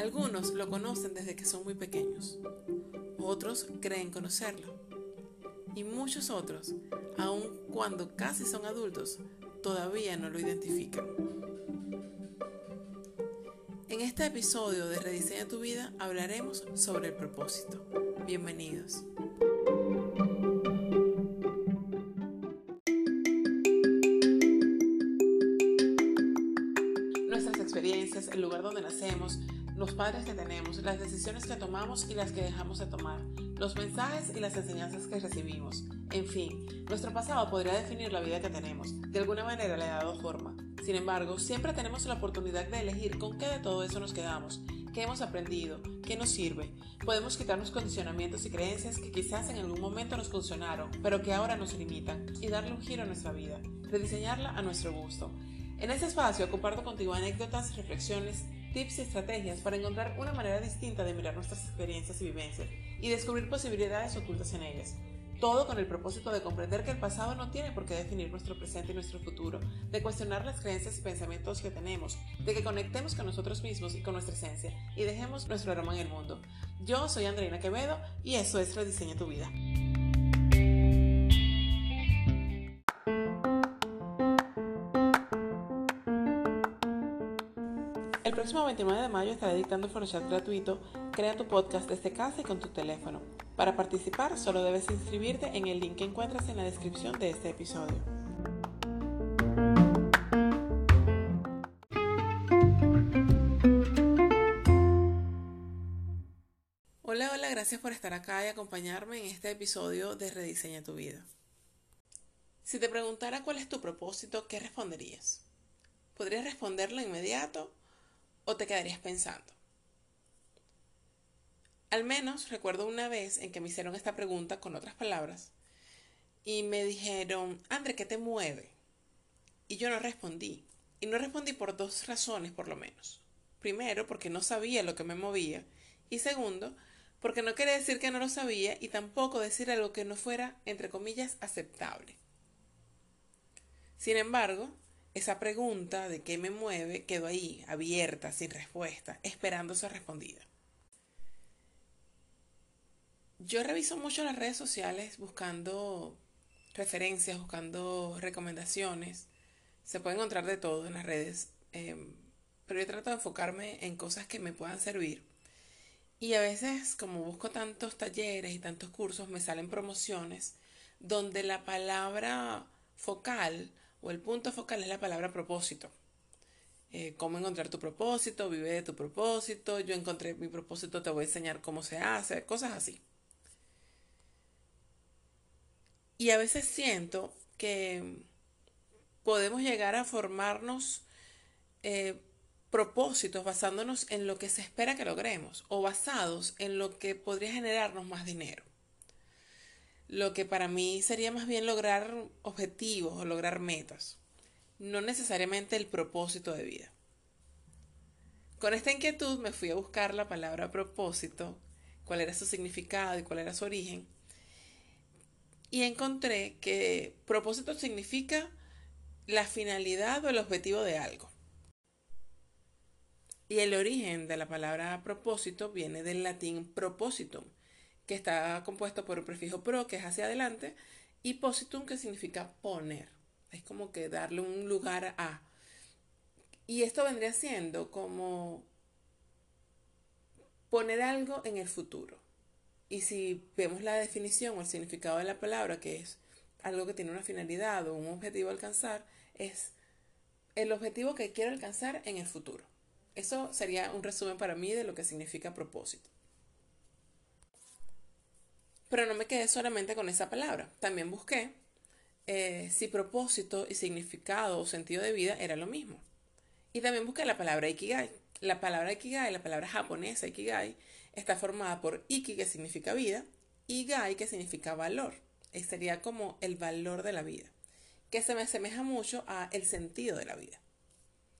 Algunos lo conocen desde que son muy pequeños, otros creen conocerlo y muchos otros, aun cuando casi son adultos, todavía no lo identifican. En este episodio de Rediseña tu vida hablaremos sobre el propósito. Bienvenidos. Padres que tenemos, las decisiones que tomamos y las que dejamos de tomar, los mensajes y las enseñanzas que recibimos. En fin, nuestro pasado podría definir la vida que tenemos. De alguna manera le ha dado forma. Sin embargo, siempre tenemos la oportunidad de elegir con qué de todo eso nos quedamos, qué hemos aprendido, qué nos sirve. Podemos quitarnos condicionamientos y creencias que quizás en algún momento nos funcionaron, pero que ahora nos limitan, y darle un giro a nuestra vida, rediseñarla a nuestro gusto. En este espacio comparto contigo anécdotas, reflexiones, tips y estrategias para encontrar una manera distinta de mirar nuestras experiencias y vivencias y descubrir posibilidades ocultas en ellas. Todo con el propósito de comprender que el pasado no tiene por qué definir nuestro presente y nuestro futuro, de cuestionar las creencias y pensamientos que tenemos, de que conectemos con nosotros mismos y con nuestra esencia y dejemos nuestro aroma en el mundo. Yo soy Andreina Quevedo y eso es Rediseña tu vida. Próximo 29 de mayo estaré dictando un chat gratuito Crea tu podcast desde casa y con tu teléfono. Para participar solo debes inscribirte en el link que encuentras en la descripción de este episodio. Hola, hola, gracias por estar acá y acompañarme en este episodio de Rediseña tu vida. Si te preguntara cuál es tu propósito, ¿qué responderías? ¿Podrías responderlo inmediato o te quedarías pensando? Al menos recuerdo una vez en que me hicieron esta pregunta con otras palabras y me dijeron, André, ¿qué te mueve? Y yo no respondí. Y no respondí por dos razones por lo menos. Primero, porque no sabía lo que me movía. Y segundo, porque no quería decir que no lo sabía y tampoco decir algo que no fuera, entre comillas, aceptable. Sin embargo, esa pregunta de qué me mueve quedó ahí, abierta, sin respuesta, esperando ser respondida. Yo reviso mucho las redes sociales buscando referencias, buscando recomendaciones. Se puede encontrar de todo en las redes, em, pero yo trato de enfocarme en cosas que me puedan servir. Y a veces, como busco tantos talleres y tantos cursos, me salen promociones donde la palabra focal o el punto focal es la palabra propósito. Eh, cómo encontrar tu propósito, vive de tu propósito, yo encontré mi propósito, te voy a enseñar cómo se hace, cosas así. Y a veces siento que podemos llegar a formarnos eh, propósitos basándonos en lo que se espera que logremos o basados en lo que podría generarnos más dinero lo que para mí sería más bien lograr objetivos o lograr metas, no necesariamente el propósito de vida. Con esta inquietud me fui a buscar la palabra propósito, cuál era su significado y cuál era su origen, y encontré que propósito significa la finalidad o el objetivo de algo. Y el origen de la palabra propósito viene del latín propositum, que está compuesto por el prefijo pro, que es hacia adelante, y positum, que significa poner. Es como que darle un lugar a. Y esto vendría siendo como poner algo en el futuro. Y si vemos la definición o el significado de la palabra, que es algo que tiene una finalidad o un objetivo a alcanzar, es el objetivo que quiero alcanzar en el futuro. Eso sería un resumen para mí de lo que significa propósito. Pero no me quedé solamente con esa palabra. También busqué eh, si propósito y significado o sentido de vida era lo mismo. Y también busqué la palabra ikigai. La palabra ikigai, la palabra japonesa ikigai, está formada por iki, que significa vida, y gai, que significa valor. Y sería como el valor de la vida, que se me asemeja mucho a el sentido de la vida.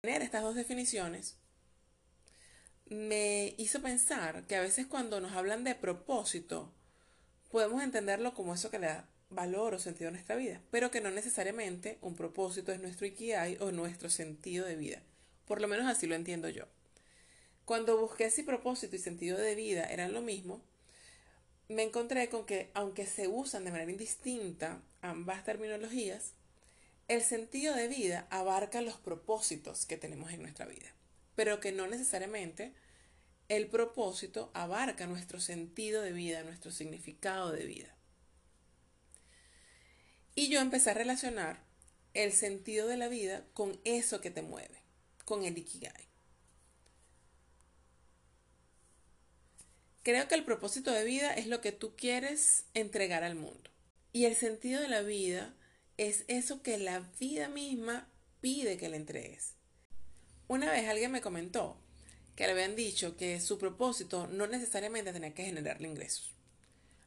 Tener estas dos definiciones me hizo pensar que a veces cuando nos hablan de propósito, podemos entenderlo como eso que le da valor o sentido a nuestra vida, pero que no necesariamente un propósito es nuestro ikigai o nuestro sentido de vida. Por lo menos así lo entiendo yo. Cuando busqué si propósito y sentido de vida eran lo mismo, me encontré con que, aunque se usan de manera indistinta ambas terminologías, el sentido de vida abarca los propósitos que tenemos en nuestra vida, pero que no necesariamente el propósito abarca nuestro sentido de vida, nuestro significado de vida. Y yo empecé a relacionar el sentido de la vida con eso que te mueve, con el Ikigai. Creo que el propósito de vida es lo que tú quieres entregar al mundo. Y el sentido de la vida es eso que la vida misma pide que le entregues. Una vez alguien me comentó que le habían dicho que su propósito no necesariamente tenía que generarle ingresos.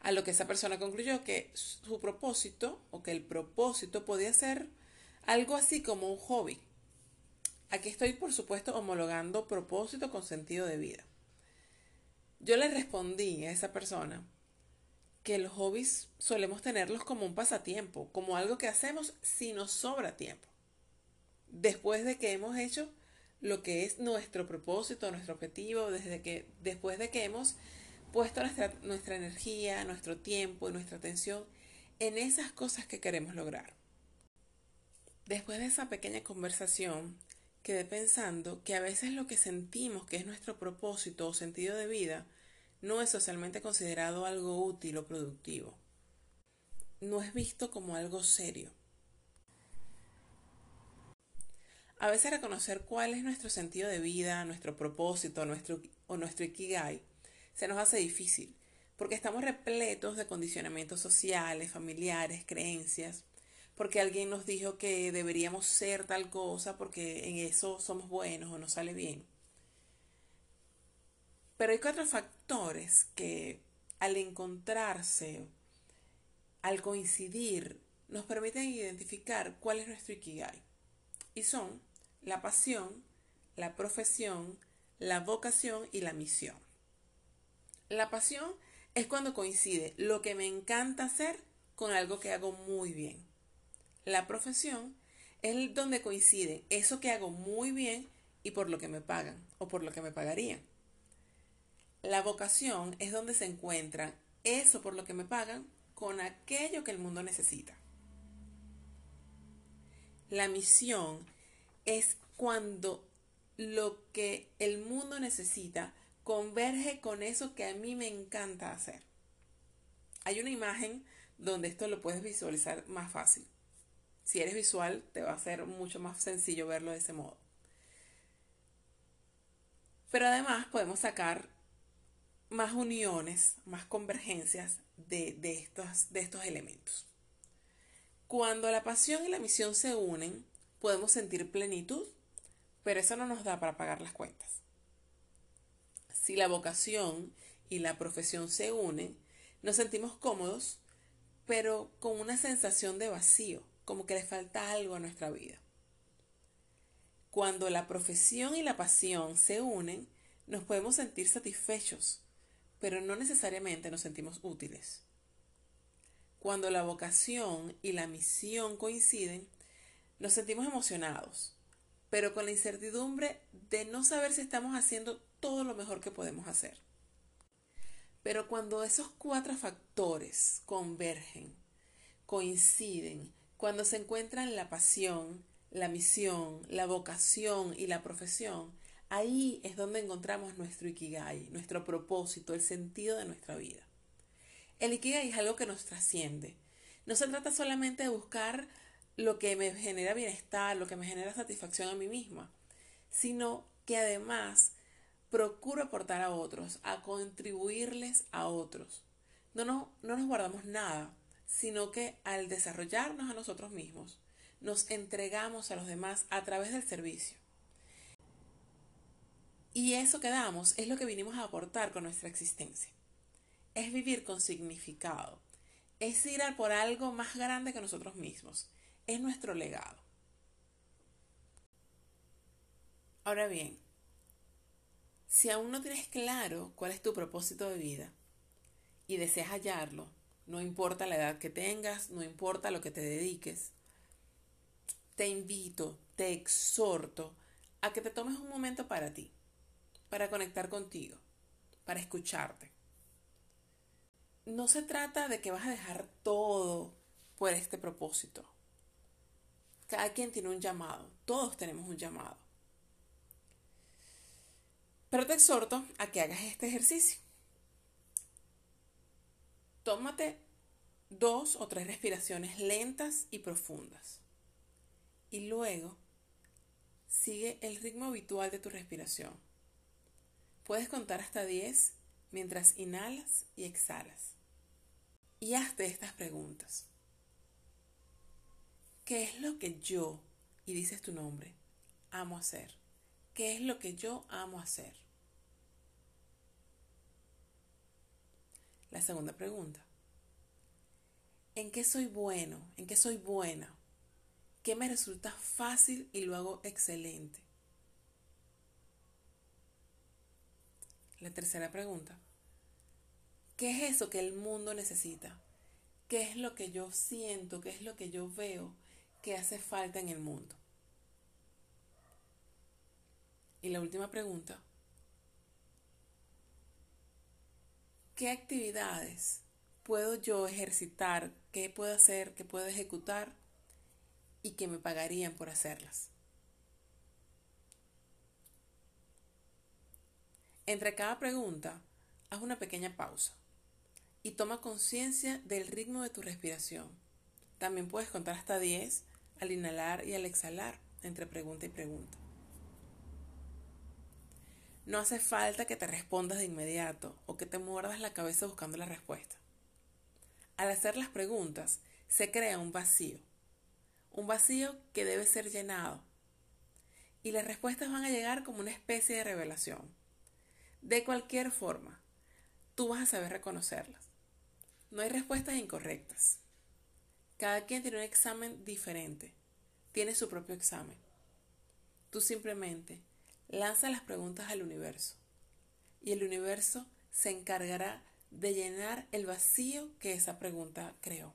A lo que esa persona concluyó que su propósito o que el propósito podía ser algo así como un hobby. Aquí estoy, por supuesto, homologando propósito con sentido de vida. Yo le respondí a esa persona que los hobbies solemos tenerlos como un pasatiempo, como algo que hacemos si nos sobra tiempo. Después de que hemos hecho lo que es nuestro propósito, nuestro objetivo, desde que, después de que hemos puesto nuestra, nuestra energía, nuestro tiempo y nuestra atención en esas cosas que queremos lograr. Después de esa pequeña conversación, quedé pensando que a veces lo que sentimos que es nuestro propósito o sentido de vida no es socialmente considerado algo útil o productivo. No es visto como algo serio. A veces reconocer cuál es nuestro sentido de vida, nuestro propósito nuestro, o nuestro ikigai se nos hace difícil, porque estamos repletos de condicionamientos sociales, familiares, creencias, porque alguien nos dijo que deberíamos ser tal cosa porque en eso somos buenos o nos sale bien. Pero hay cuatro factores que al encontrarse, al coincidir, nos permiten identificar cuál es nuestro Ikigai. Y son la pasión, la profesión, la vocación y la misión. La pasión es cuando coincide lo que me encanta hacer con algo que hago muy bien. La profesión es donde coincide eso que hago muy bien y por lo que me pagan o por lo que me pagarían. La vocación es donde se encuentra eso por lo que me pagan con aquello que el mundo necesita. La misión es cuando lo que el mundo necesita converge con eso que a mí me encanta hacer. Hay una imagen donde esto lo puedes visualizar más fácil. Si eres visual, te va a ser mucho más sencillo verlo de ese modo. Pero además podemos sacar más uniones, más convergencias de, estos, de estos elementos. Cuando la pasión y la misión se unen, podemos sentir plenitud, pero eso no nos da para pagar las cuentas. Si la vocación y la profesión se unen, nos sentimos cómodos, pero con una sensación de vacío, como que le falta algo a nuestra vida. Cuando la profesión y la pasión se unen, nos podemos sentir satisfechos, pero no necesariamente nos sentimos útiles. Cuando la vocación y la misión coinciden, nos sentimos emocionados, pero con la incertidumbre de no saber si estamos haciendo todo lo mejor que podemos hacer. Pero cuando esos cuatro factores convergen, coinciden, cuando se encuentran la pasión, la misión, la vocación y la profesión, Ahí es donde encontramos nuestro ikigai, nuestro propósito, el sentido de nuestra vida. El ikigai es algo que nos trasciende. No se trata solamente de buscar lo que me genera bienestar, lo que me genera satisfacción a mí misma, sino que además procuro aportar a otros, a contribuirles a otros. No, no, no nos guardamos nada, sino que al desarrollarnos a nosotros mismos, nos entregamos a los demás a través del servicio. Y eso que damos es lo que vinimos a aportar con nuestra existencia. Es vivir con significado. Es ir a por algo más grande que nosotros mismos. Es nuestro legado. Ahora bien, si aún no tienes claro cuál es tu propósito de vida y deseas hallarlo, no importa la edad que tengas, no importa lo que te dediques, te invito, te exhorto a que te tomes un momento para ti para conectar contigo, para escucharte. No se trata de que vas a dejar todo por este propósito. Cada quien tiene un llamado, todos tenemos un llamado. Pero te exhorto a que hagas este ejercicio. Tómate dos o tres respiraciones lentas y profundas. Y luego sigue el ritmo habitual de tu respiración. Puedes contar hasta 10 mientras inhalas y exhalas. Y hazte estas preguntas. ¿Qué es lo que yo, y dices tu nombre, amo hacer? ¿Qué es lo que yo amo hacer? La segunda pregunta. ¿En qué soy bueno? ¿En qué soy buena? ¿Qué me resulta fácil y lo hago excelente? La tercera pregunta. ¿Qué es eso que el mundo necesita? ¿Qué es lo que yo siento? ¿Qué es lo que yo veo que hace falta en el mundo? Y la última pregunta. ¿Qué actividades puedo yo ejercitar? ¿Qué puedo hacer? ¿Qué puedo ejecutar? Y que me pagarían por hacerlas. Entre cada pregunta, haz una pequeña pausa y toma conciencia del ritmo de tu respiración. También puedes contar hasta 10 al inhalar y al exhalar entre pregunta y pregunta. No hace falta que te respondas de inmediato o que te muerdas la cabeza buscando la respuesta. Al hacer las preguntas, se crea un vacío. Un vacío que debe ser llenado. Y las respuestas van a llegar como una especie de revelación. De cualquier forma, tú vas a saber reconocerlas. No hay respuestas incorrectas. Cada quien tiene un examen diferente. Tiene su propio examen. Tú simplemente lanza las preguntas al universo. Y el universo se encargará de llenar el vacío que esa pregunta creó.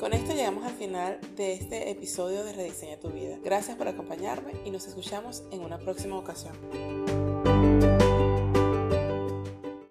Con esto llegamos al final de este episodio de Rediseña tu vida. Gracias por acompañarme y nos escuchamos en una próxima ocasión.